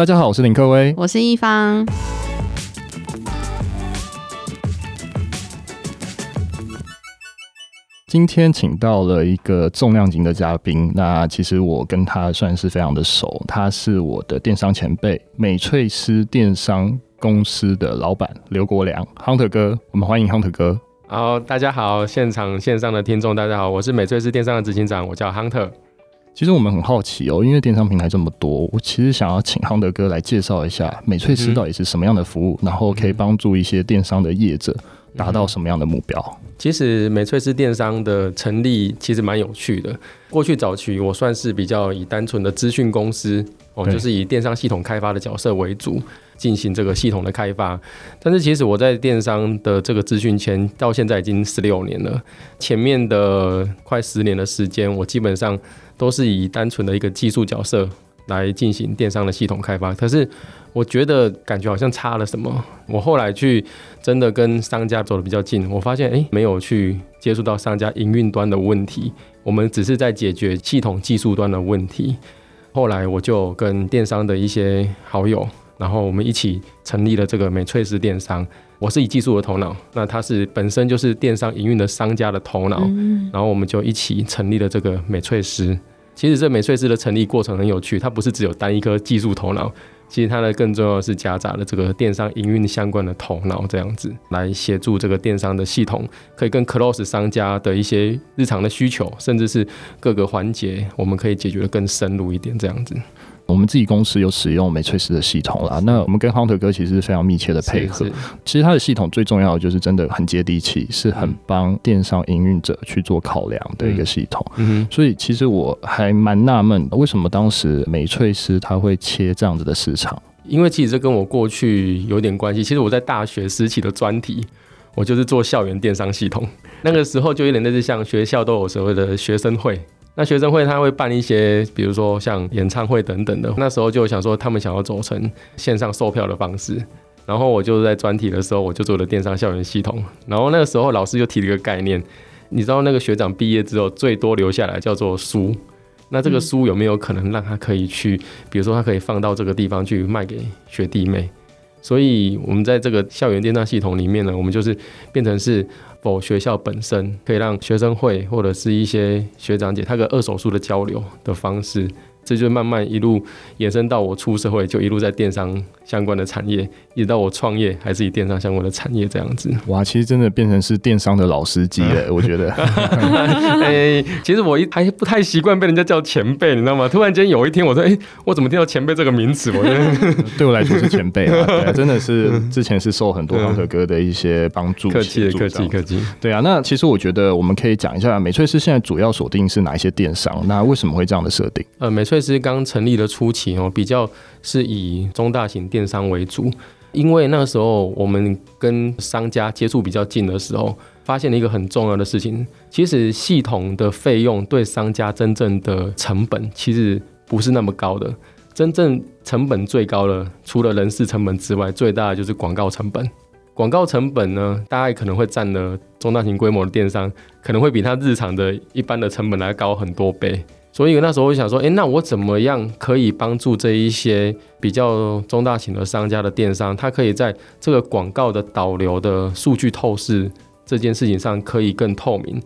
大家好，我是林克威，我是一方。今天请到了一个重量级的嘉宾，那其实我跟他算是非常的熟，他是我的电商前辈，美翠丝电商公司的老板刘国良，Hunter 哥，我们欢迎 Hunter 哥。好，大家好，现场线上的听众大家好，我是美翠丝电商的执行长，我叫 Hunter。其实我们很好奇哦，因为电商平台这么多，我其实想要请 Hunter 哥来介绍一下美翠丝到底是什么样的服务，嗯、然后可以帮助一些电商的业者达到什么样的目标。其实美翠丝电商的成立其实蛮有趣的。过去早期我算是比较以单纯的资讯公司哦，就是以电商系统开发的角色为主，进行这个系统的开发。但是其实我在电商的这个资讯圈到现在已经十六年了，前面的快十年的时间，我基本上。都是以单纯的一个技术角色来进行电商的系统开发，可是我觉得感觉好像差了什么。我后来去真的跟商家走的比较近，我发现诶，没有去接触到商家营运端的问题，我们只是在解决系统技术端的问题。后来我就跟电商的一些好友，然后我们一起成立了这个美翠丝电商。我是以技术的头脑，那他是本身就是电商营运的商家的头脑，然后我们就一起成立了这个美翠丝。其实这美翠师的成立过程很有趣，它不是只有单一颗技术头脑，其实它的更重要的是夹杂了这个电商营运相关的头脑，这样子来协助这个电商的系统，可以跟 close 商家的一些日常的需求，甚至是各个环节，我们可以解决得更深入一点，这样子。我们自己公司有使用美翠斯的系统啦，那我们跟 Hunter 哥其实是非常密切的配合。其实它的系统最重要的就是真的很接地气，是很帮电商营运者去做考量的一个系统。嗯，所以其实我还蛮纳闷，为什么当时美翠斯它会切这样子的市场？因为其实这跟我过去有点关系。其实我在大学时期的专题，我就是做校园电商系统。那个时候就有点类似像学校都有所谓的学生会。那学生会他会办一些，比如说像演唱会等等的。那时候就想说，他们想要走成线上售票的方式。然后我就在专题的时候，我就做了电商校园系统。然后那个时候老师就提了一个概念，你知道那个学长毕业之后最多留下来叫做书。那这个书有没有可能让他可以去，比如说他可以放到这个地方去卖给学弟妹？所以我们在这个校园电商系统里面呢，我们就是变成是。否，学校本身可以让学生会或者是一些学长姐，他个二手书的交流的方式。这就慢慢一路延伸到我出社会，就一路在电商相关的产业，一直到我创业，还是以电商相关的产业这样子。哇，其实真的变成是电商的老司机了，嗯、我觉得。哎，其实我一还不太习惯被人家叫前辈，你知道吗？突然间有一天，我说，哎，我怎么听到前辈这个名词？我觉得 对我来说是前辈啊，对啊，真的是之前是受很多 Hunter 哥的一些帮助，客气客气客气。对啊，那其实我觉得我们可以讲一下，美翠丝现在主要锁定是哪一些电商？那为什么会这样的设定？呃，美翠丝刚成立的初期哦，比较是以中大型电商为主，因为那个时候我们跟商家接触比较近的时候，发现了一个很重要的事情，其实系统的费用对商家真正的成本其实不是那么高的，真正成本最高的，除了人事成本之外，最大的就是广告成本。广告成本呢，大概可能会占了中大型规模的电商，可能会比它日常的一般的成本来高很多倍。所以那时候我就想说，诶，那我怎么样可以帮助这一些比较中大型的商家的电商，他可以在这个广告的导流的数据透视这件事情上可以更透明？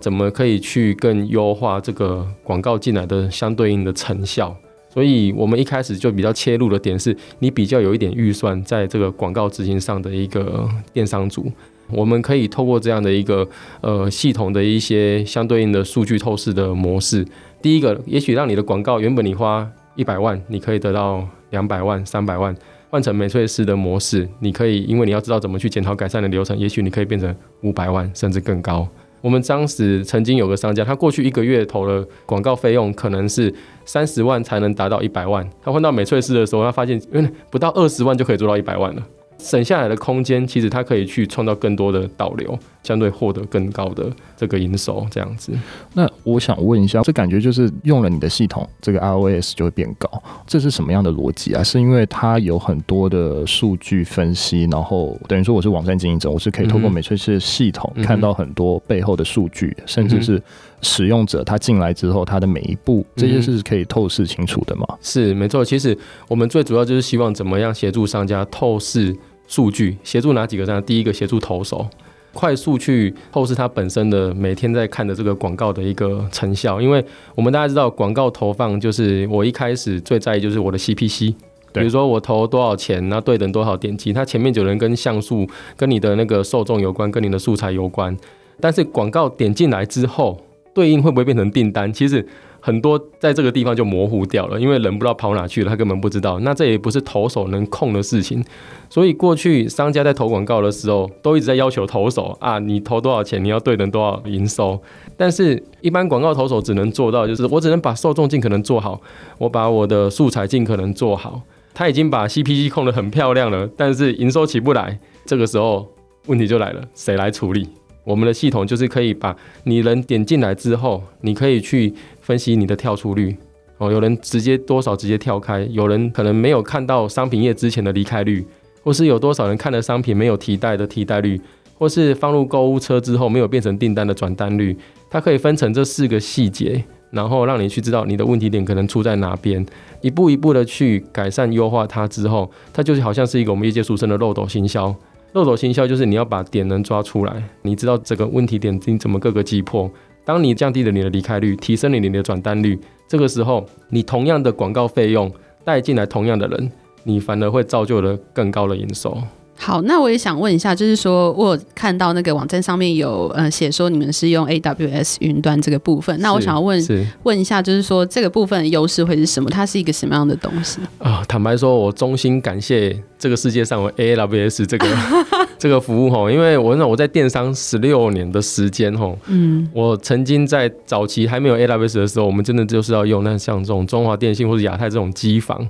怎么可以去更优化这个广告进来的相对应的成效？所以我们一开始就比较切入的点是，你比较有一点预算在这个广告执行上的一个电商组，我们可以透过这样的一个呃系统的一些相对应的数据透视的模式。第一个，也许让你的广告原本你花一百万，你可以得到两百万、三百万，换成美翠丝的模式，你可以，因为你要知道怎么去检讨改善的流程，也许你可以变成五百万甚至更高。我们当时曾经有个商家，他过去一个月投了广告费用可能是三十万才能达到一百万，他换到美翠丝的时候，他发现，嗯不到二十万就可以做到一百万了。省下来的空间，其实它可以去创造更多的导流，相对获得更高的这个营收，这样子。那我想问一下，这感觉就是用了你的系统，这个 ROAS 就会变高，这是什么样的逻辑啊？是因为它有很多的数据分析，然后等于说我是网站经营者，我是可以透过美翠丝的系统看到很多背后的数据，嗯、甚至是使用者他进来之后，他的每一步这些是可以透视清楚的吗？嗯、是没错。其实我们最主要就是希望怎么样协助商家透视数据，协助哪几个商家？第一个协助投手，快速去透视他本身的每天在看的这个广告的一个成效。因为我们大家知道，广告投放就是我一开始最在意就是我的 CPC。比如说我投多少钱，那对等多少点击，它前面有人跟像素、跟你的那个受众有关，跟你的素材有关。但是广告点进来之后，对应会不会变成订单？其实很多在这个地方就模糊掉了，因为人不知道跑哪去了，他根本不知道。那这也不是投手能控的事情。所以过去商家在投广告的时候，都一直在要求投手啊，你投多少钱，你要对等多少营收。但是一般广告投手只能做到，就是我只能把受众尽可能做好，我把我的素材尽可能做好。他已经把 CPC 控得很漂亮了，但是营收起不来，这个时候问题就来了，谁来处理？我们的系统就是可以把你人点进来之后，你可以去分析你的跳出率哦，有人直接多少直接跳开，有人可能没有看到商品页之前的离开率，或是有多少人看了商品没有提代的提袋率，或是放入购物车之后没有变成订单的转单率，它可以分成这四个细节。然后让你去知道你的问题点可能出在哪边，一步一步的去改善优化它之后，它就是好像是一个我们业界俗称的漏斗行销。漏斗行销就是你要把点能抓出来，你知道这个问题点你怎么各个击破。当你降低了你的离开率，提升了你的转单率，这个时候你同样的广告费用带进来同样的人，你反而会造就了更高的营收。好，那我也想问一下，就是说我有看到那个网站上面有呃写说你们是用 AWS 云端这个部分，那我想要问问一下，就是说这个部分的优势会是什么？它是一个什么样的东西啊？坦白说，我衷心感谢这个世界上有 AWS 这个 这个服务哈，因为我我在电商十六年的时间哈，嗯，我曾经在早期还没有 AWS 的时候，我们真的就是要用那像这种中华电信或者亚太这种机房。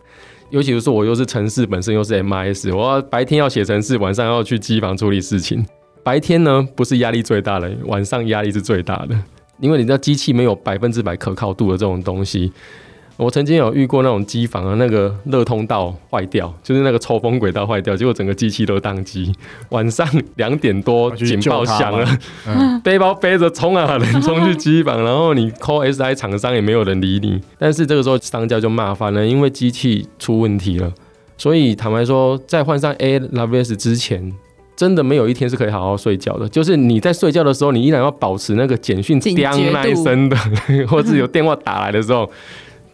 尤其是我又是城市本身又是 MIS，我要白天要写城市，晚上要去机房处理事情。白天呢不是压力最大的，晚上压力是最大的，因为你知道机器没有百分之百可靠度的这种东西。我曾经有遇过那种机房啊，那个热通道坏掉，就是那个抽风轨道坏掉，结果整个机器都宕机。晚上两点多警报响了，嗯、背包背着冲啊，人冲去机房，然后你 call SI 厂商也没有人理你。但是这个时候商家就骂翻了，因为机器出问题了。所以坦白说，在换上 AWS 之前，真的没有一天是可以好好睡觉的。就是你在睡觉的时候，你依然要保持那个简讯叮那一声的，或者有电话打来的时候。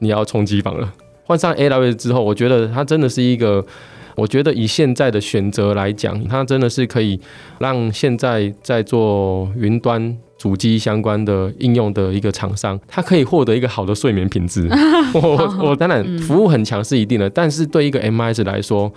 你要冲击房了，换上 AWS 之后，我觉得它真的是一个，我觉得以现在的选择来讲，它真的是可以让现在在做云端主机相关的应用的一个厂商，它可以获得一个好的睡眠品质。我我当然服务很强是一定的，但是对一个 MIS 来说，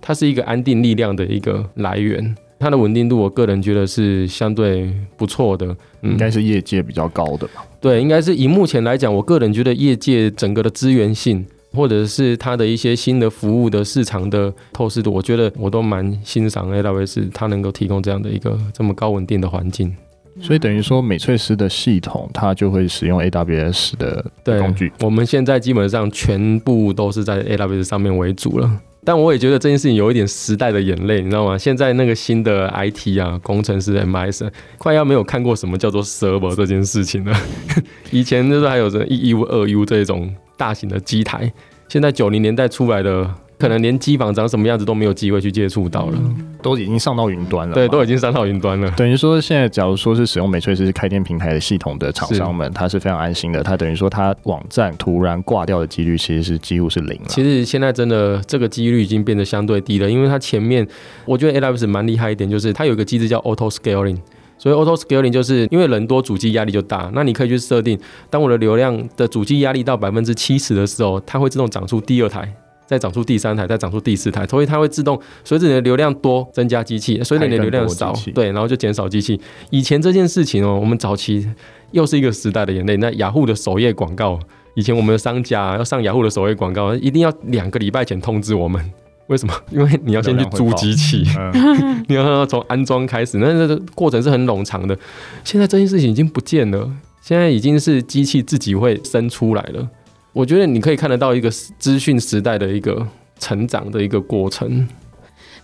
它是一个安定力量的一个来源。它的稳定度，我个人觉得是相对不错的，嗯，应该是业界比较高的吧？对，应该是以目前来讲，我个人觉得业界整个的资源性，或者是它的一些新的服务的市场的透视度，我觉得我都蛮欣赏 AWS 它能够提供这样的一个这么高稳定的环境。所以等于说，美翠丝的系统它就会使用 AWS 的工具。我们现在基本上全部都是在 AWS 上面为主了。但我也觉得这件事情有一点时代的眼泪，你知道吗？现在那个新的 IT 啊，工程师 MIS 快要没有看过什么叫做 server 这件事情了。以前就是还有着一 U 二 U 这种大型的机台，现在九零年代出来的。可能连机房长什么样子都没有机会去接触到了，都已经上到云端了。对，都已经上到云端了。等于说，现在假如说是使用美翠是开店平台的系统的厂商们，他是非常安心的。他等于说，他网站突然挂掉的几率其实是几乎是零了。其实现在真的这个几率已经变得相对低了，因为它前面我觉得 AWS 蛮厉害一点，就是它有一个机制叫 Auto Scaling。所以 Auto Scaling 就是因为人多，主机压力就大。那你可以去设定，当我的流量的主机压力到百分之七十的时候，它会自动长出第二台。再长出第三台，再长出第四台，所以它会自动随着你的流量多增加机器，随着你的流量少，对，然后就减少机器。以前这件事情哦，我们早期又是一个时代的眼泪。那雅虎的首页广告，以前我们的商家要上雅虎的首页广告，一定要两个礼拜前通知我们。为什么？因为你要先去租机器，你要从安装开始，那这个过程是很冗长的。现在这件事情已经不见了，现在已经是机器自己会生出来了。我觉得你可以看得到一个资讯时代的一个成长的一个过程。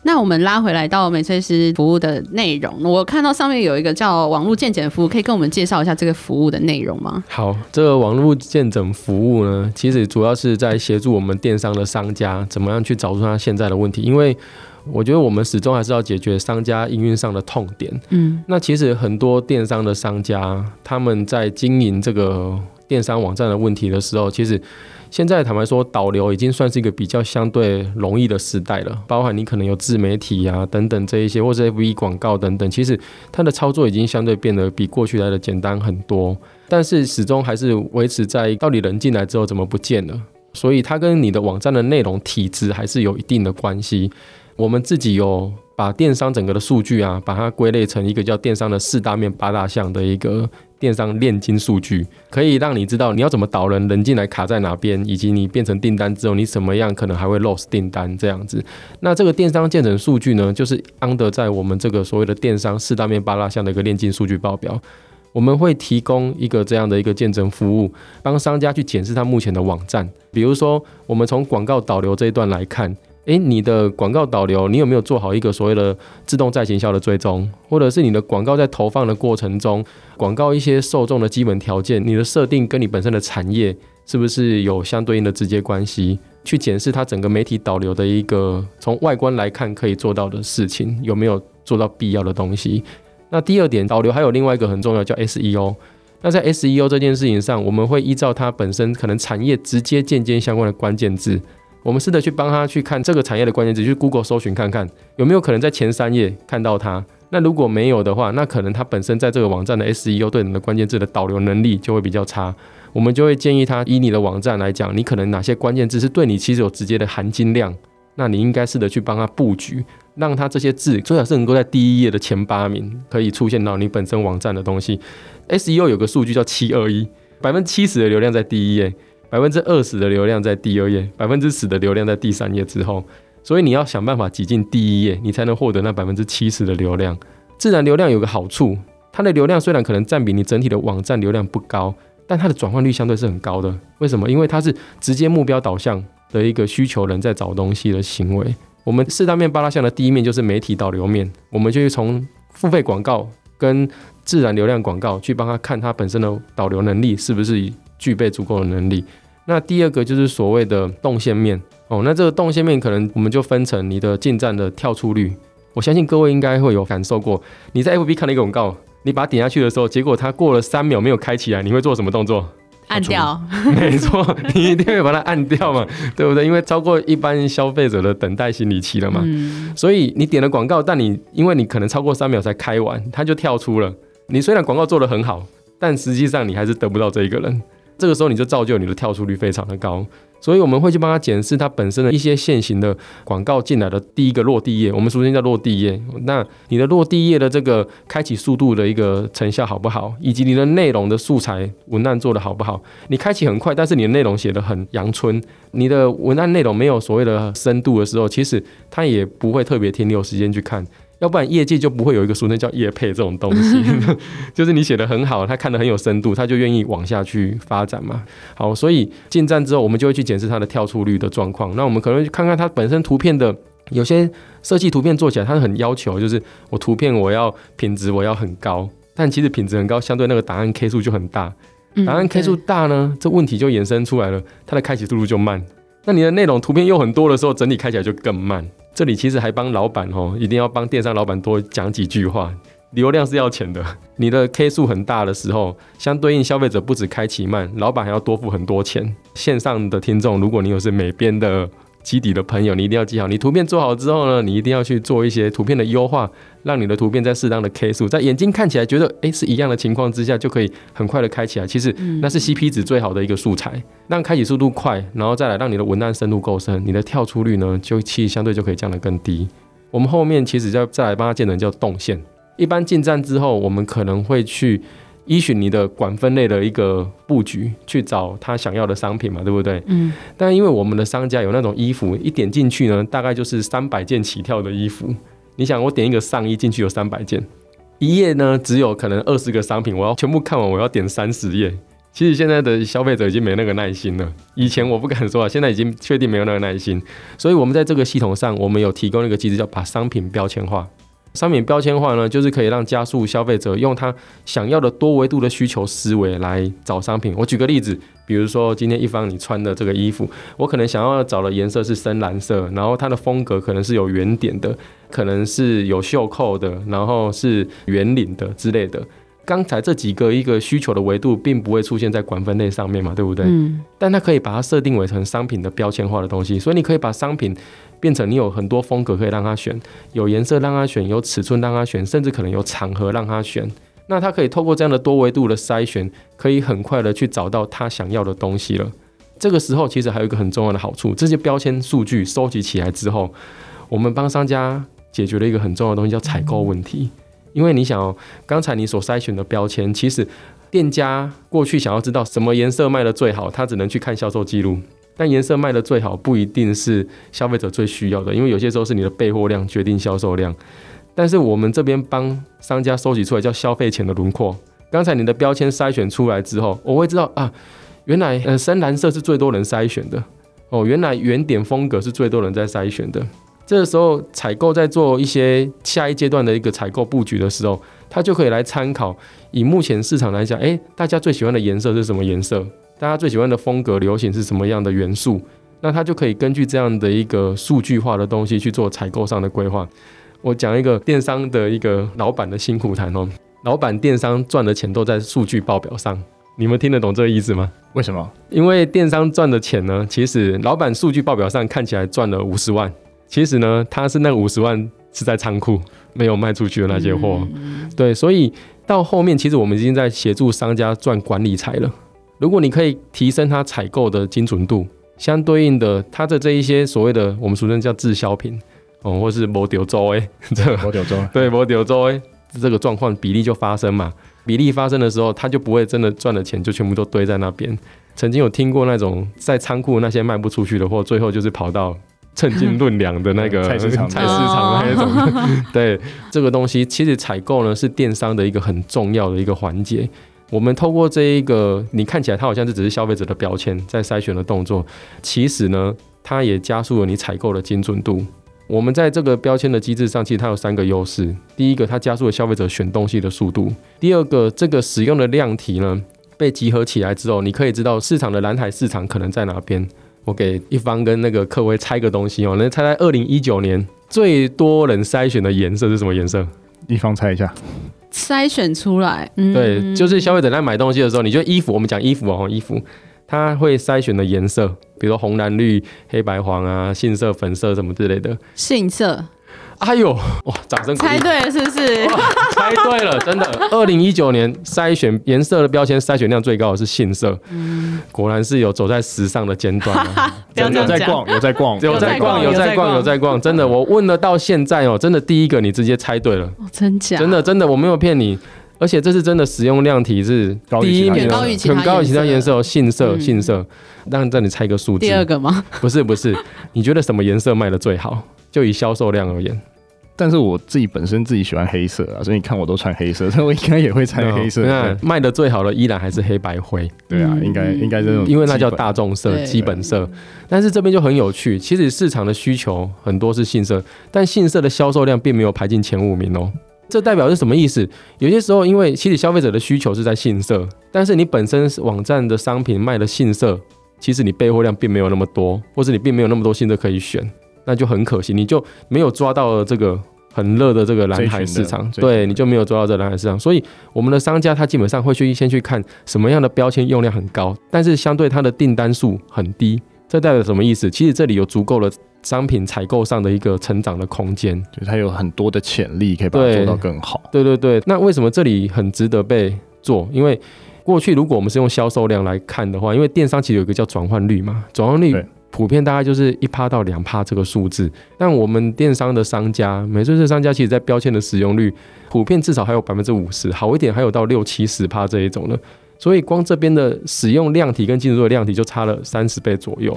那我们拉回来到美翠师服务的内容，我看到上面有一个叫网络健检服务，可以跟我们介绍一下这个服务的内容吗？好，这个网络健诊服务呢，其实主要是在协助我们电商的商家怎么样去找出他现在的问题，因为我觉得我们始终还是要解决商家营运上的痛点。嗯，那其实很多电商的商家他们在经营这个电商网站的问题的时候，其实。现在坦白说，导流已经算是一个比较相对容易的时代了。包含你可能有自媒体啊等等这一些，或者 FB 广告等等，其实它的操作已经相对变得比过去来的简单很多。但是始终还是维持在到底人进来之后怎么不见了？所以它跟你的网站的内容体质还是有一定的关系。我们自己有把电商整个的数据啊，把它归类成一个叫电商的四大面八大项的一个。电商炼金数据可以让你知道你要怎么导人，人进来卡在哪边，以及你变成订单之后你什么样可能还会 loss 订单这样子。那这个电商建成数据呢，就是安德在我们这个所谓的电商四大面八大项的一个炼金数据报表。我们会提供一个这样的一个健诊服务，帮商家去检视他目前的网站。比如说，我们从广告导流这一段来看。诶，你的广告导流，你有没有做好一个所谓的自动再行销的追踪？或者是你的广告在投放的过程中，广告一些受众的基本条件，你的设定跟你本身的产业是不是有相对应的直接关系？去检视它整个媒体导流的一个从外观来看可以做到的事情，有没有做到必要的东西？那第二点，导流还有另外一个很重要叫 SEO。那在 SEO 这件事情上，我们会依照它本身可能产业直接间接相关的关键字。我们试着去帮他去看这个产业的关键词，去 Google 搜寻看看有没有可能在前三页看到它。那如果没有的话，那可能它本身在这个网站的 SEO 对你的关键字的导流能力就会比较差。我们就会建议他，以你的网站来讲，你可能哪些关键字是对你其实有直接的含金量，那你应该试着去帮他布局，让他这些字最好是能够在第一页的前八名可以出现到你本身网站的东西。SEO 有个数据叫七二一，百分之七十的流量在第一页。百分之二十的流量在第二页，百分之十的流量在第三页之后，所以你要想办法挤进第一页，你才能获得那百分之七十的流量。自然流量有个好处，它的流量虽然可能占比你整体的网站流量不高，但它的转换率相对是很高的。为什么？因为它是直接目标导向的一个需求人在找东西的行为。我们四大面八大项的第一面就是媒体导流面，我们就去从付费广告跟自然流量广告去帮他看他本身的导流能力是不是具备足够的能力。那第二个就是所谓的动线面哦，那这个动线面可能我们就分成你的进站的跳出率。我相信各位应该会有感受过，你在 FB 看了一个广告，你把它点下去的时候，结果它过了三秒没有开起来，你会做什么动作？按掉。没错，你一定会把它按掉嘛，对不对？因为超过一般消费者的等待心理期了嘛。嗯。所以你点了广告，但你因为你可能超过三秒才开完，它就跳出了。你虽然广告做得很好，但实际上你还是得不到这一个人。这个时候你就造就你的跳出率非常的高，所以我们会去帮他检视它本身的一些现行的广告进来的第一个落地页，我们俗称叫落地页。那你的落地页的这个开启速度的一个成效好不好，以及你的内容的素材文案做得好不好？你开启很快，但是你的内容写得很阳春，你的文案内容没有所谓的深度的时候，其实他也不会特别停留时间去看。要不然业界就不会有一个俗称叫业配这种东西，就是你写的很好，他看的很有深度，他就愿意往下去发展嘛。好，所以进站之后，我们就会去检视它的跳出率的状况。那我们可能去看看它本身图片的有些设计图片做起来，它很要求，就是我图片我要品质我要很高，但其实品质很高，相对那个答案 K 数就很大，答案 K 数大呢，这问题就衍生出来了，它的开启速度就慢。那你的内容图片又很多的时候，整体开起来就更慢。这里其实还帮老板哦，一定要帮电商老板多讲几句话。流量是要钱的，你的 K 数很大的时候，相对应消费者不止开启慢，老板还要多付很多钱。线上的听众，如果你有是美编的。基底的朋友，你一定要记好。你图片做好之后呢，你一定要去做一些图片的优化，让你的图片在适当的 K 数，在眼睛看起来觉得诶是一样的情况之下，就可以很快的开起来。其实那是 CP 值最好的一个素材，让开启速度快，然后再来让你的文案深度够深，你的跳出率呢就其实相对就可以降得更低。我们后面其实要再来帮他建的叫动线。一般进站之后，我们可能会去。依循你的管分类的一个布局去找他想要的商品嘛，对不对？嗯。但因为我们的商家有那种衣服，一点进去呢，大概就是三百件起跳的衣服。你想，我点一个上衣进去有三百件，一页呢只有可能二十个商品，我要全部看完，我要点三十页。其实现在的消费者已经没那个耐心了。以前我不敢说啊，现在已经确定没有那个耐心。所以我们在这个系统上，我们有提供一个机制，叫把商品标签化。商品标签化呢，就是可以让加速消费者用他想要的多维度的需求思维来找商品。我举个例子，比如说今天一方你穿的这个衣服，我可能想要找的颜色是深蓝色，然后它的风格可能是有圆点的，可能是有袖扣的，然后是圆领的之类的。刚才这几个一个需求的维度，并不会出现在管分类上面嘛，对不对？嗯。但它可以把它设定为成商品的标签化的东西，所以你可以把商品变成你有很多风格可以让他选，有颜色让他选，有尺寸让他选，甚至可能有场合让他选。那他可以透过这样的多维度的筛选，可以很快的去找到他想要的东西了。这个时候其实还有一个很重要的好处，这些标签数据收集起来之后，我们帮商家解决了一个很重要的东西，叫采购问题。因为你想哦，刚才你所筛选的标签，其实店家过去想要知道什么颜色卖得最好，他只能去看销售记录。但颜色卖得最好不一定是消费者最需要的，因为有些时候是你的备货量决定销售量。但是我们这边帮商家收集出来叫消费前的轮廓。刚才你的标签筛选出来之后，我会知道啊，原来呃深蓝色是最多人筛选的哦，原来圆点风格是最多人在筛选的。这个时候，采购在做一些下一阶段的一个采购布局的时候，他就可以来参考，以目前市场来讲，诶，大家最喜欢的颜色是什么颜色？大家最喜欢的风格流行是什么样的元素？那他就可以根据这样的一个数据化的东西去做采购上的规划。我讲一个电商的一个老板的辛苦谈哦，老板电商赚的钱都在数据报表上，你们听得懂这个意思吗？为什么？因为电商赚的钱呢，其实老板数据报表上看起来赚了五十万。其实呢，他是那五十万是在仓库没有卖出去的那些货，嗯、对，所以到后面其实我们已经在协助商家赚管理财了。如果你可以提升他采购的精准度，相对应的，他的这一些所谓的我们俗称叫滞销品哦，或是没丢走哎，这个没丢走，对，没丢走哎，这个状况比例就发生嘛。比例发生的时候，他就不会真的赚的钱就全部都堆在那边。曾经有听过那种在仓库那些卖不出去的货，最后就是跑到。称斤论两的那个 菜市场，菜市场的那种，对这个东西，其实采购呢是电商的一个很重要的一个环节。我们透过这一个，你看起来它好像是只是消费者的标签在筛选的动作，其实呢，它也加速了你采购的精准度。我们在这个标签的机制上，其实它有三个优势：第一个，它加速了消费者选东西的速度；第二个，这个使用的量体呢被集合起来之后，你可以知道市场的蓝海市场可能在哪边。我给一方跟那个客微猜个东西哦，能猜猜二零一九年最多人筛选的颜色是什么颜色？一方猜一下，筛选出来，嗯，对，就是消费者在买东西的时候，你觉得衣服，我们讲衣服哦，衣服，他会筛选的颜色，比如说红蓝绿黑白黄啊，杏色粉色什么之类的，杏色。哎呦，哇！掌声！猜对了是不是？猜对了，真的。二零一九年筛选颜色的标签筛选量最高的是杏色，嗯，果然是有走在时尚的尖端，真的有在逛，有在逛，有在逛，有在逛，有在逛，真的。我问了到现在哦，真的第一个你直接猜对了，真假？真的真的，我没有骗你，而且这是真的使用量体是第一名，很高于其他颜色。哦，杏色，杏色。让让你猜一个数字，第二个吗？不是不是，你觉得什么颜色卖的最好？就以销售量而言，但是我自己本身自己喜欢黑色啊，所以你看我都穿黑色，所以我应该也会穿黑色。那卖的最好的依然还是黑白灰。对啊，应该应该这种，因为那叫大众色、基本色。但是这边就很有趣，其实市场的需求很多是杏色，但杏色的销售量并没有排进前五名哦。这代表是什么意思？有些时候，因为其实消费者的需求是在杏色，但是你本身网站的商品卖的杏色，其实你备货量并没有那么多，或者你并没有那么多杏色可以选。那就很可惜，你就没有抓到这个很热的这个蓝海市场，对，你就没有抓到这个蓝海市场。所以我们的商家他基本上会去先去看什么样的标签用量很高，但是相对它的订单数很低，这代表什么意思？其实这里有足够的商品采购上的一个成长的空间，就它有很多的潜力可以把它做到更好。对对对，那为什么这里很值得被做？因为过去如果我们是用销售量来看的话，因为电商其实有一个叫转换率嘛，转换率。普遍大概就是一趴到两趴这个数字，但我们电商的商家，美粹士商家其实在标签的使用率，普遍至少还有百分之五十，好一点还有到六七十趴这一种的，所以光这边的使用量体跟精准度的量体就差了三十倍左右。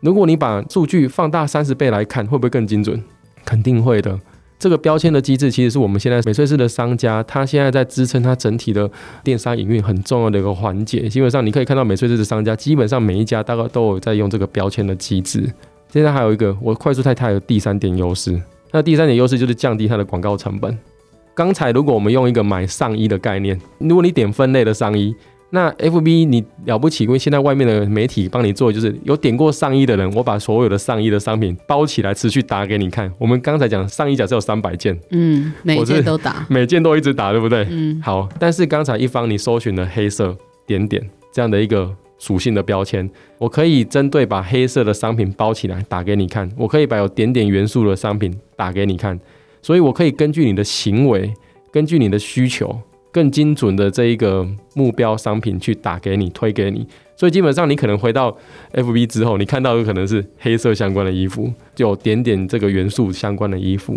如果你把数据放大三十倍来看，会不会更精准？肯定会的。这个标签的机制，其实是我们现在美翠市的商家，他现在在支撑他整体的电商营运很重要的一个环节。基本上你可以看到美翠市的商家，基本上每一家大概都有在用这个标签的机制。现在还有一个，我快速太太有第三点优势，那第三点优势就是降低它的广告成本。刚才如果我们用一个买上衣的概念，如果你点分类的上衣。那 FB 你了不起，因为现在外面的媒体帮你做，就是有点过上衣的人，我把所有的上衣的商品包起来，持续打给你看。我们刚才讲上衣假设有三百件，嗯，每件都打，每件都一直打，对不对？嗯，好。但是刚才一方你搜寻了黑色点点这样的一个属性的标签，我可以针对把黑色的商品包起来打给你看，我可以把有点点元素的商品打给你看，所以我可以根据你的行为，根据你的需求。更精准的这一个目标商品去打给你，推给你，所以基本上你可能回到 FB 之后，你看到有可能是黑色相关的衣服，就有点点这个元素相关的衣服。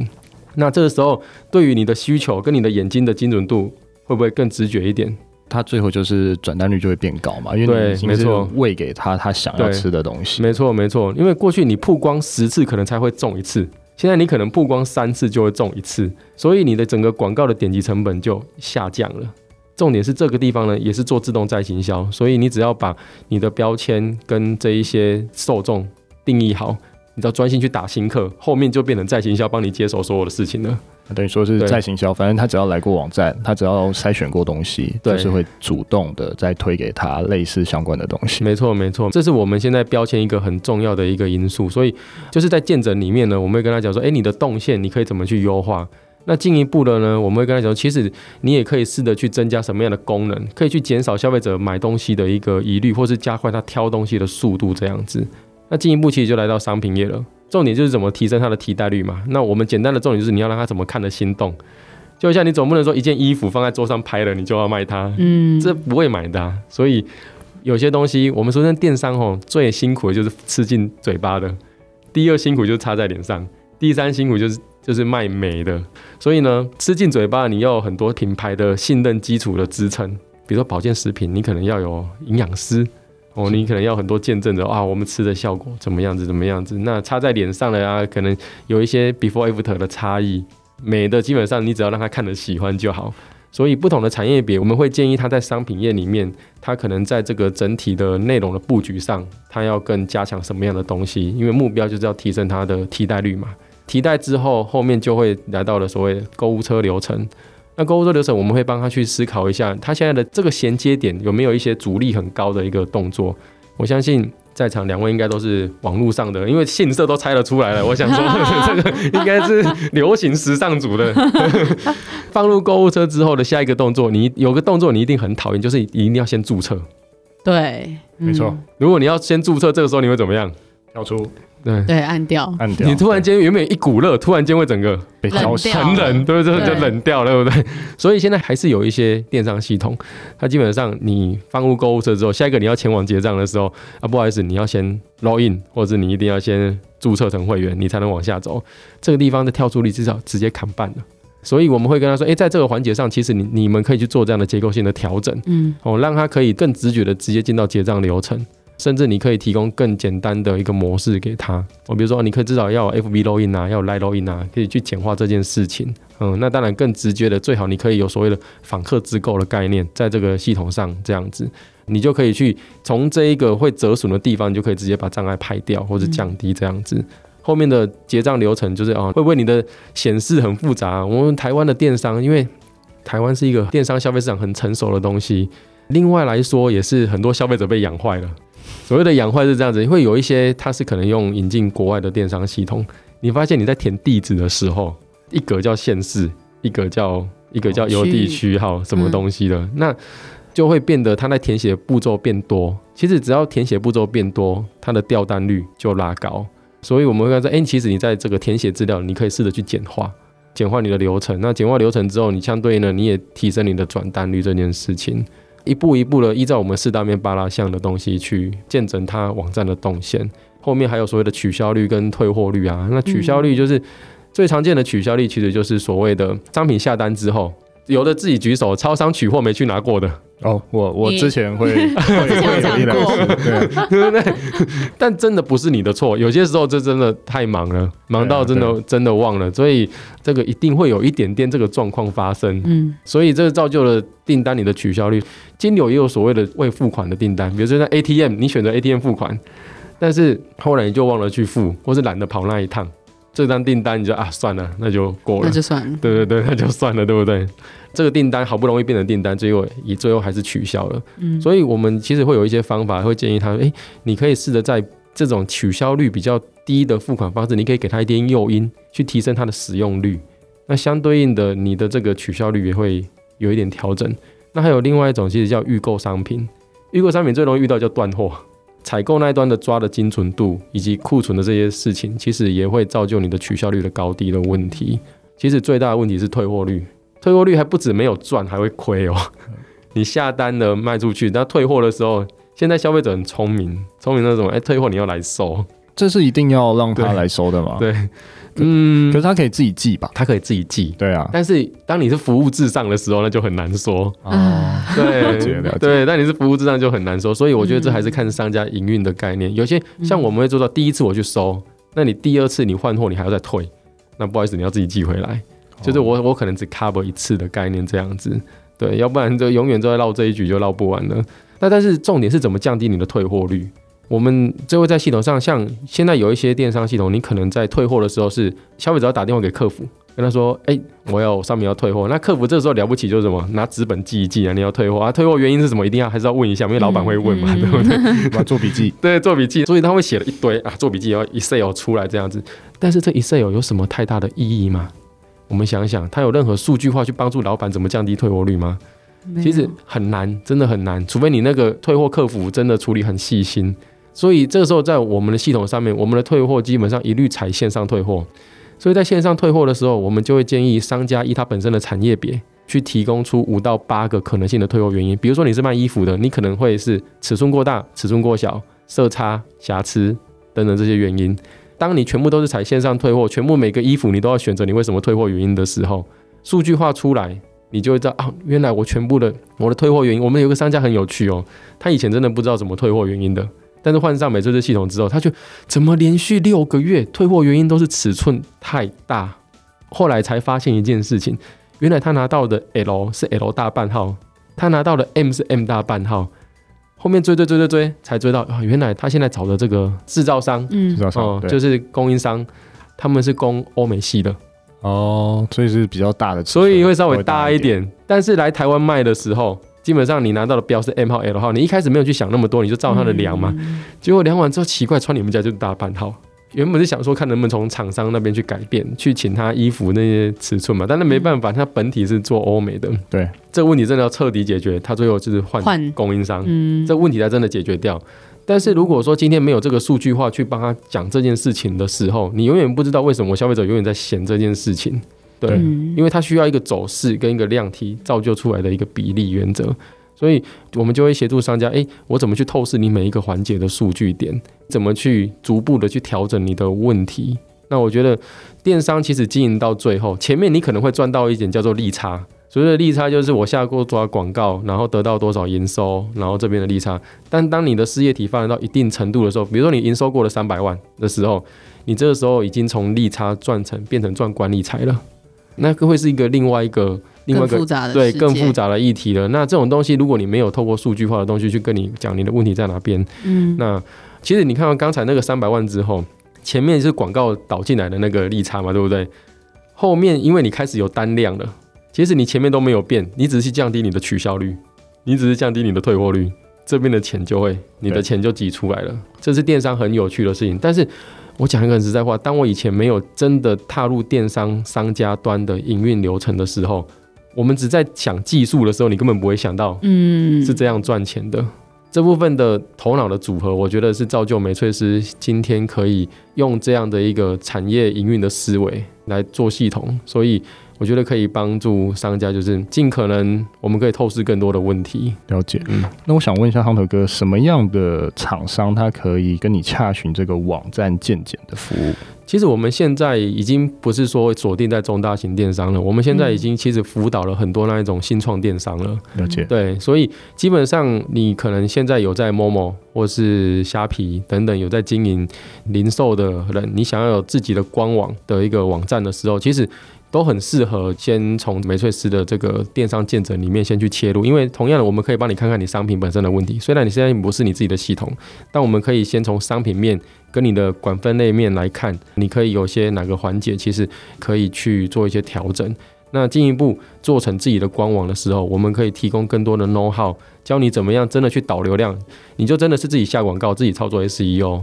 那这个时候，对于你的需求跟你的眼睛的精准度，会不会更直觉一点？它最后就是转单率就会变高嘛，因为你没错，喂给他他想要吃的东西。没错没错，因为过去你曝光十次可能才会中一次。现在你可能曝光三次就会中一次，所以你的整个广告的点击成本就下降了。重点是这个地方呢，也是做自动再行销，所以你只要把你的标签跟这一些受众定义好，你只要专心去打新客，后面就变成在行销帮你接手所有的事情了。等于说是在行销，反正他只要来过网站，他只要筛选过东西，对就是会主动的再推给他类似相关的东西。没错，没错，这是我们现在标签一个很重要的一个因素。所以就是在见诊里面呢，我们会跟他讲说，哎，你的动线你可以怎么去优化？那进一步的呢，我们会跟他讲，其实你也可以试着去增加什么样的功能，可以去减少消费者买东西的一个疑虑，或是加快他挑东西的速度这样子。那进一步其实就来到商品业了。重点就是怎么提升它的替代率嘛。那我们简单的重点就是你要让他怎么看得心动。就像你总不能说一件衣服放在桌上拍了，你就要卖它，嗯，这不会买的啊。所以有些东西，我们说，那电商吼最辛苦的就是吃进嘴巴的，第二辛苦就是擦在脸上，第三辛苦就是就是卖美的。所以呢，吃进嘴巴，你要有很多品牌的信任基础的支撑。比如说保健食品，你可能要有营养师。哦，你可能要很多见证的啊，我们吃的效果怎么样子，怎么样子？那擦在脸上的啊，可能有一些 before after 的差异。美的基本上你只要让他看着喜欢就好。所以不同的产业别，我们会建议他在商品页里面，他可能在这个整体的内容的布局上，他要更加强什么样的东西？因为目标就是要提升它的替代率嘛。替代之后，后面就会来到了所谓购物车流程。那购物车流程，我们会帮他去思考一下，他现在的这个衔接点有没有一些阻力很高的一个动作？我相信在场两位应该都是网络上的，因为信色都猜得出来了。我想说，这个应该是流行时尚组的。放入购物车之后的下一个动作，你有个动作你一定很讨厌，就是一定要先注册。对，没错。如果你要先注册，这个时候你会怎么样？跳出。对对，按掉，按掉。你突然间原本一股热，突然间会整个被消掉，很冷，对不对？就冷掉了，对不对？所以现在还是有一些电商系统，它基本上你放入购物车之后，下一个你要前往结账的时候啊，不好意思，你要先 login，或者你一定要先注册成会员，你才能往下走。这个地方的跳出率至少直接砍半了。所以我们会跟他说，哎，在这个环节上，其实你你们可以去做这样的结构性的调整，嗯，哦，让他可以更直觉的直接进到结账流程。甚至你可以提供更简单的一个模式给他，我比如说，你可以至少要 FB login 啊，要 Line login 啊，可以去简化这件事情。嗯，那当然更直接的，最好你可以有所谓的访客自购的概念，在这个系统上这样子，你就可以去从这一个会折损的地方，你就可以直接把障碍排掉或者降低这样子。后面的结账流程就是啊，会不会你的显示很复杂？我们台湾的电商，因为台湾是一个电商消费市场很成熟的东西，另外来说也是很多消费者被养坏了。所谓的养坏是这样子，会有一些它是可能用引进国外的电商系统，你发现你在填地址的时候，一格叫县市，一格叫一个叫邮递区号什么东西的，嗯、那就会变得它在填写步骤变多。其实只要填写步骤变多，它的掉单率就拉高。所以我们会说，哎、欸，其实你在这个填写资料，你可以试着去简化，简化你的流程。那简化流程之后，你相对呢，你也提升你的转单率这件事情。一步一步的依照我们四大面八大项的东西去见证它网站的动线，后面还有所谓的取消率跟退货率啊。那取消率就是最常见的取消率，其实就是所谓的商品下单之后，有的自己举手，超商取货没去拿过的。哦，我我之前会你 会会有过，对不对？但真的不是你的错，有些时候这真的太忙了，忙到真的、啊、真的忘了，所以这个一定会有一点点这个状况发生。嗯，所以这个造就了订单你的取消率。金流也有所谓的未付款的订单，比如说在 ATM，你选择 ATM 付款，但是后来你就忘了去付，或是懒得跑那一趟。这张订单你就啊算了，那就过了，那就算了。对对对，那就算了，对不对？这个订单好不容易变成订单，最后以最后还是取消了。嗯，所以我们其实会有一些方法，会建议他，哎，你可以试着在这种取消率比较低的付款方式，你可以给他一点诱因，去提升它的使用率。那相对应的，你的这个取消率也会有一点调整。那还有另外一种，其实叫预购商品。预购商品最容易遇到叫断货。采购那一端的抓的精准度以及库存的这些事情，其实也会造就你的取效率的高低的问题。其实最大的问题是退货率，退货率还不止没有赚，还会亏哦。你下单了卖出去，但退货的时候，现在消费者很聪明，聪明那种，哎，退货你要来收，这是一定要让他来收的吗？对。嗯，可是他可以自己寄吧？他可以自己寄，对啊。但是当你是服务至上的时候，那就很难说。啊，对，了解了解。对，但你是服务至上就很难说。所以我觉得这还是看商家营运的概念。有些像我们会做到第一次我去收，那你第二次你换货你还要再退，那不好意思你要自己寄回来。就是我我可能只 cover 一次的概念这样子，对，要不然就永远都在绕这一局就绕不完了。那但是重点是怎么降低你的退货率？我们就会在系统上，像现在有一些电商系统，你可能在退货的时候是消费者要打电话给客服，跟他说：“哎，我要上面要退货。”那客服这时候了不起就是什么？拿纸本记一记啊，你要退货啊，退货原因是什么？一定要还是要问一下，因为老板会问嘛，对不对？要 做笔记，对，做笔记，所以他会写了一堆啊，做笔记要 Excel 出来这样子。但是这 Excel 有什么太大的意义吗？我们想想，它有任何数据化去帮助老板怎么降低退货率吗？其实很难，真的很难，除非你那个退货客服真的处理很细心。所以这个时候，在我们的系统上面，我们的退货基本上一律采线上退货。所以在线上退货的时候，我们就会建议商家依他本身的产业别，去提供出五到八个可能性的退货原因。比如说你是卖衣服的，你可能会是尺寸过大、尺寸过小、色差、瑕疵等等这些原因。当你全部都是采线上退货，全部每个衣服你都要选择你为什么退货原因的时候，数据化出来，你就会知道啊，原来我全部的我的退货原因。我们有个商家很有趣哦，他以前真的不知道怎么退货原因的。但是换上美这支系统之后，他就怎么连续六个月退货原因都是尺寸太大，后来才发现一件事情，原来他拿到的 L 是 L 大半号，他拿到的 M 是 M 大半号，后面追追追追追才追到啊，原来他现在找的这个制造商，嗯，制造商，哦，就是供应商，他们是供欧美系的，哦，所以是比较大的，所以会稍微大一点，但是来台湾卖的时候。基本上你拿到的标是 M 号 L 号，你一开始没有去想那么多，你就照它的量嘛。嗯、结果量完之后奇怪，穿你们家就是大半号。原本是想说看能不能从厂商那边去改变，去请他衣服那些尺寸嘛，但是没办法，他本体是做欧美的。对，这个问题真的要彻底解决，他最后就是换供应商，嗯、这个问题才真的解决掉。但是如果说今天没有这个数据化去帮他讲这件事情的时候，你永远不知道为什么消费者永远在嫌这件事情。对，因为它需要一个走势跟一个量体造就出来的一个比例原则，所以我们就会协助商家，诶，我怎么去透视你每一个环节的数据点，怎么去逐步的去调整你的问题？那我觉得电商其实经营到最后，前面你可能会赚到一点叫做利差，所谓的利差就是我下过多少广告，然后得到多少营收，然后这边的利差。但当你的事业体发展到一定程度的时候，比如说你营收过了三百万的时候，你这个时候已经从利差赚成变成赚管理财了。那个会是一个另外一个另外一个复杂的对更复杂的议题了。那这种东西，如果你没有透过数据化的东西去跟你讲你的问题在哪边，嗯，那其实你看到刚才那个三百万之后，前面是广告导进来的那个利差嘛，对不对？后面因为你开始有单量了，其实你前面都没有变，你只是降低你的取消率，你只是降低你的退货率，这边的钱就会你的钱就挤出来了。这是电商很有趣的事情，但是。我讲一个很实在话，当我以前没有真的踏入电商商家端的营运流程的时候，我们只在想技术的时候，你根本不会想到，嗯，是这样赚钱的。嗯、这部分的头脑的组合，我觉得是造就美翠师今天可以用这样的一个产业营运的思维来做系统，所以。我觉得可以帮助商家，就是尽可能我们可以透视更多的问题。了解。嗯，那我想问一下 Hunter 哥，什么样的厂商他可以跟你洽询这个网站健检的服务？其实我们现在已经不是说锁定在中大型电商了，我们现在已经其实辅导了很多那一种新创电商了。了解。对，所以基本上你可能现在有在 Momo 或是虾皮等等有在经营零售的人，你想要有自己的官网的一个网站的时候，其实。都很适合先从美翠思的这个电商见证里面先去切入，因为同样的，我们可以帮你看看你商品本身的问题。虽然你现在不是你自己的系统，但我们可以先从商品面跟你的管分类面来看，你可以有些哪个环节其实可以去做一些调整。那进一步做成自己的官网的时候，我们可以提供更多的 know how，教你怎么样真的去导流量，你就真的是自己下广告，自己操作 SEO。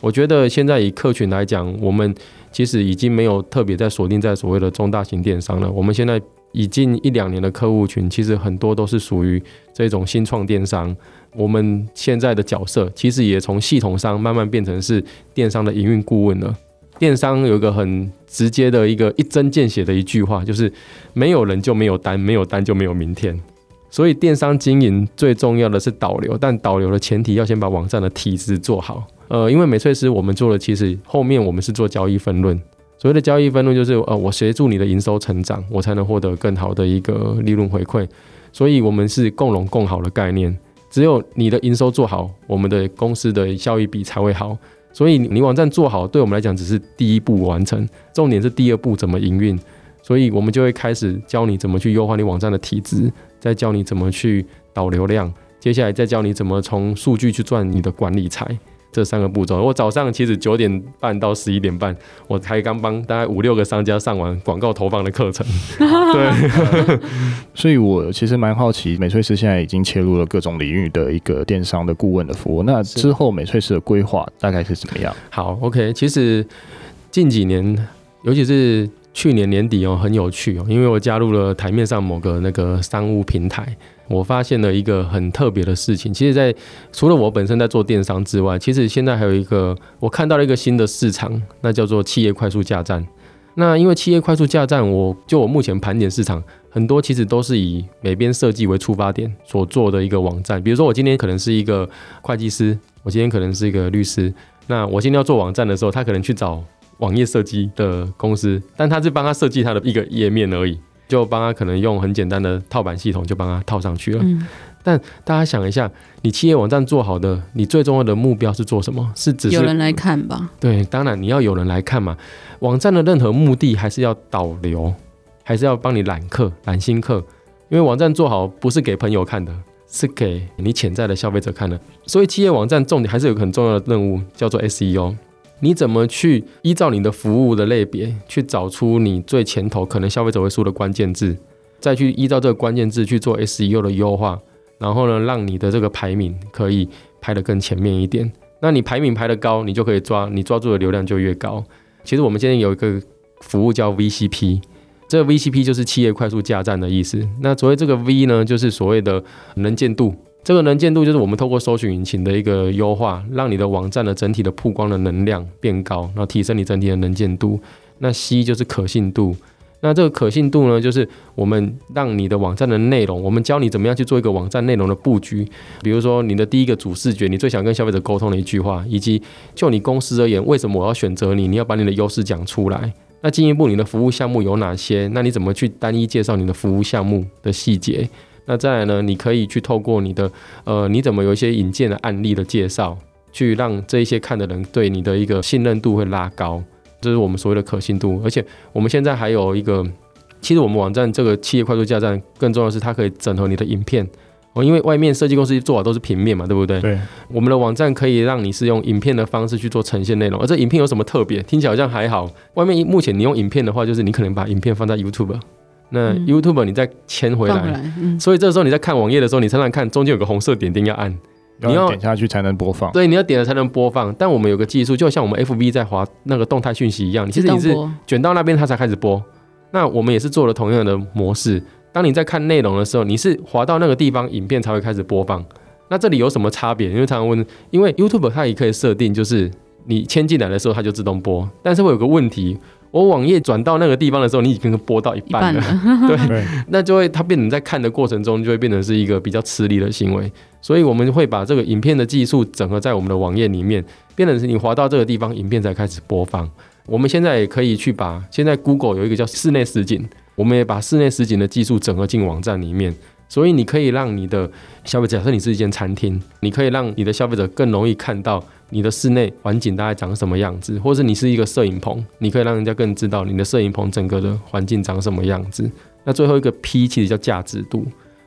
我觉得现在以客群来讲，我们其实已经没有特别在锁定在所谓的中大型电商了。我们现在已经一两年的客户群，其实很多都是属于这种新创电商。我们现在的角色其实也从系统商慢慢变成是电商的营运顾问了。电商有一个很直接的一个一针见血的一句话，就是没有人就没有单，没有单就没有明天。所以电商经营最重要的是导流，但导流的前提要先把网站的体质做好。呃，因为美翠师我们做的其实后面我们是做交易分论，所谓的交易分论就是呃，我协助你的营收成长，我才能获得更好的一个利润回馈。所以我们是共荣共好的概念，只有你的营收做好，我们的公司的效益比才会好。所以你网站做好，对我们来讲只是第一步完成，重点是第二步怎么营运。所以我们就会开始教你怎么去优化你网站的体质，再教你怎么去导流量，接下来再教你怎么从数据去赚你的管理财。这三个步骤，我早上其实九点半到十一点半，我才刚帮大概五六个商家上完广告投放的课程。对，所以我其实蛮好奇，美翠师现在已经切入了各种领域的一个电商的顾问的服务。那之后美翠师的规划大概是怎么样？好，OK，其实近几年，尤其是去年年底哦，很有趣哦，因为我加入了台面上某个那个商务平台。我发现了一个很特别的事情，其实，在除了我本身在做电商之外，其实现在还有一个我看到了一个新的市场，那叫做企业快速架站。那因为企业快速架站，我就我目前盘点市场，很多其实都是以美编设计为出发点所做的一个网站。比如说，我今天可能是一个会计师，我今天可能是一个律师，那我今天要做网站的时候，他可能去找网页设计的公司，但他是帮他设计他的一个页面而已。就帮他可能用很简单的套板系统就帮他套上去了。嗯。但大家想一下，你企业网站做好的，你最重要的目标是做什么？是只是有人来看吧？对，当然你要有人来看嘛。网站的任何目的还是要导流，还是要帮你揽客、揽新客。因为网站做好不是给朋友看的，是给你潜在的消费者看的。所以企业网站重点还是有个很重要的任务，叫做 SEO。你怎么去依照你的服务的类别去找出你最前头可能消费者会输的关键字，再去依照这个关键字去做 SEO 的优化，然后呢，让你的这个排名可以排得更前面一点。那你排名排得高，你就可以抓你抓住的流量就越高。其实我们现在有一个服务叫 VCP，这个 VCP 就是企业快速架站的意思。那所谓这个 V 呢，就是所谓的能见度。这个能见度就是我们透过搜寻引擎的一个优化，让你的网站的整体的曝光的能量变高，然后提升你整体的能见度。那 C 就是可信度，那这个可信度呢，就是我们让你的网站的内容，我们教你怎么样去做一个网站内容的布局。比如说你的第一个主视觉，你最想跟消费者沟通的一句话，以及就你公司而言，为什么我要选择你？你要把你的优势讲出来。那进一步，你的服务项目有哪些？那你怎么去单一介绍你的服务项目的细节？那再来呢？你可以去透过你的呃，你怎么有一些引荐的案例的介绍，去让这一些看的人对你的一个信任度会拉高，这是我们所谓的可信度。而且我们现在还有一个，其实我们网站这个企业快速架站，更重要的是它可以整合你的影片哦，因为外面设计公司做好都是平面嘛，对不对？对。我们的网站可以让你是用影片的方式去做呈现内容，而这影片有什么特别？听起来好像还好。外面目前你用影片的话，就是你可能把影片放在 YouTube。那 YouTube 你再牵回来，来嗯、所以这时候你在看网页的时候，你常常看中间有个红色点点要按，你要点下去才能播放。对，你要点了才能播放。但我们有个技术，就像我们 FB 在滑那个动态讯息一样，其实你是卷到那边它才开始播。那我们也是做了同样的模式。当你在看内容的时候，你是滑到那个地方，影片才会开始播放。那这里有什么差别？因为常常问，因为 YouTube 它也可以设定，就是你签进来的时候它就自动播。但是会有个问题。我网页转到那个地方的时候，你已经播到一半了，半了 对，那就会它变成在看的过程中就会变成是一个比较吃力的行为，所以我们会把这个影片的技术整合在我们的网页里面，变成是你滑到这个地方，影片才开始播放。我们现在也可以去把现在 Google 有一个叫室内实景，我们也把室内实景的技术整合进网站里面。所以你可以让你的消费者，假设你是一间餐厅，你可以让你的消费者更容易看到你的室内环境大概长什么样子，或者你是一个摄影棚，你可以让人家更知道你的摄影棚整个的环境长什么样子。那最后一个 P 其实叫价值度。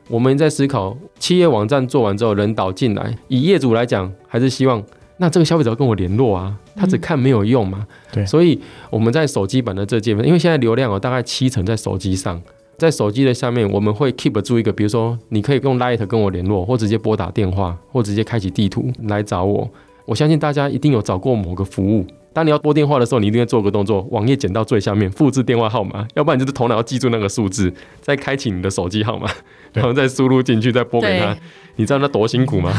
我们在思考企业网站做完之后，人导进来，以业主来讲，还是希望那这个消费者跟我联络啊，他只看没有用嘛。对，所以我们在手机版的这界面，因为现在流量哦大概七成在手机上。在手机的下面，我们会 keep 住一个，比如说，你可以用 Light 跟我联络，或直接拨打电话，或直接开启地图来找我。我相信大家一定有找过某个服务。当你要拨电话的时候，你一定要做个动作，网页剪到最下面，复制电话号码，要不然就是头脑要记住那个数字，再开启你的手机号码，然后再输入进去，再拨给他。你知道那多辛苦吗？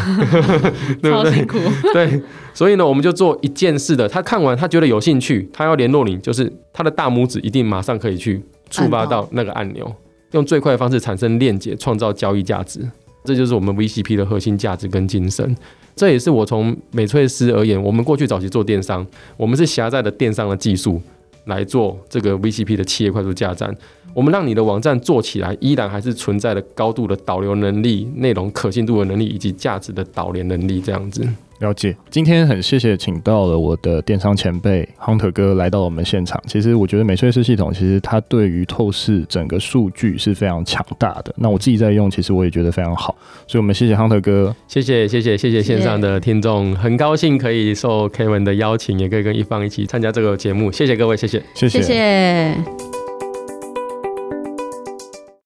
对不对？辛苦。对，所以呢，我们就做一件事的。他看完，他觉得有兴趣，他要联络你，就是他的大拇指一定马上可以去。触发到那个按钮，用最快的方式产生链接，创造交易价值，这就是我们 VCP 的核心价值跟精神。这也是我从美翠斯而言，我们过去早期做电商，我们是狭窄的电商的技术来做这个 VCP 的企业快速架站。我们让你的网站做起来，依然还是存在的高度的导流能力、内容可信度的能力以及价值的导联能力这样子。了解，今天很谢谢请到了我的电商前辈 Hunter 哥来到我们现场。其实我觉得美粹思系统其实它对于透视整个数据是非常强大的。那我自己在用，其实我也觉得非常好。所以我们谢谢 Hunter 哥，谢谢谢谢谢谢线上的听众，很高兴可以受 Kevin 的邀请，也可以跟一方一起参加这个节目。谢谢各位，谢谢谢谢。谢谢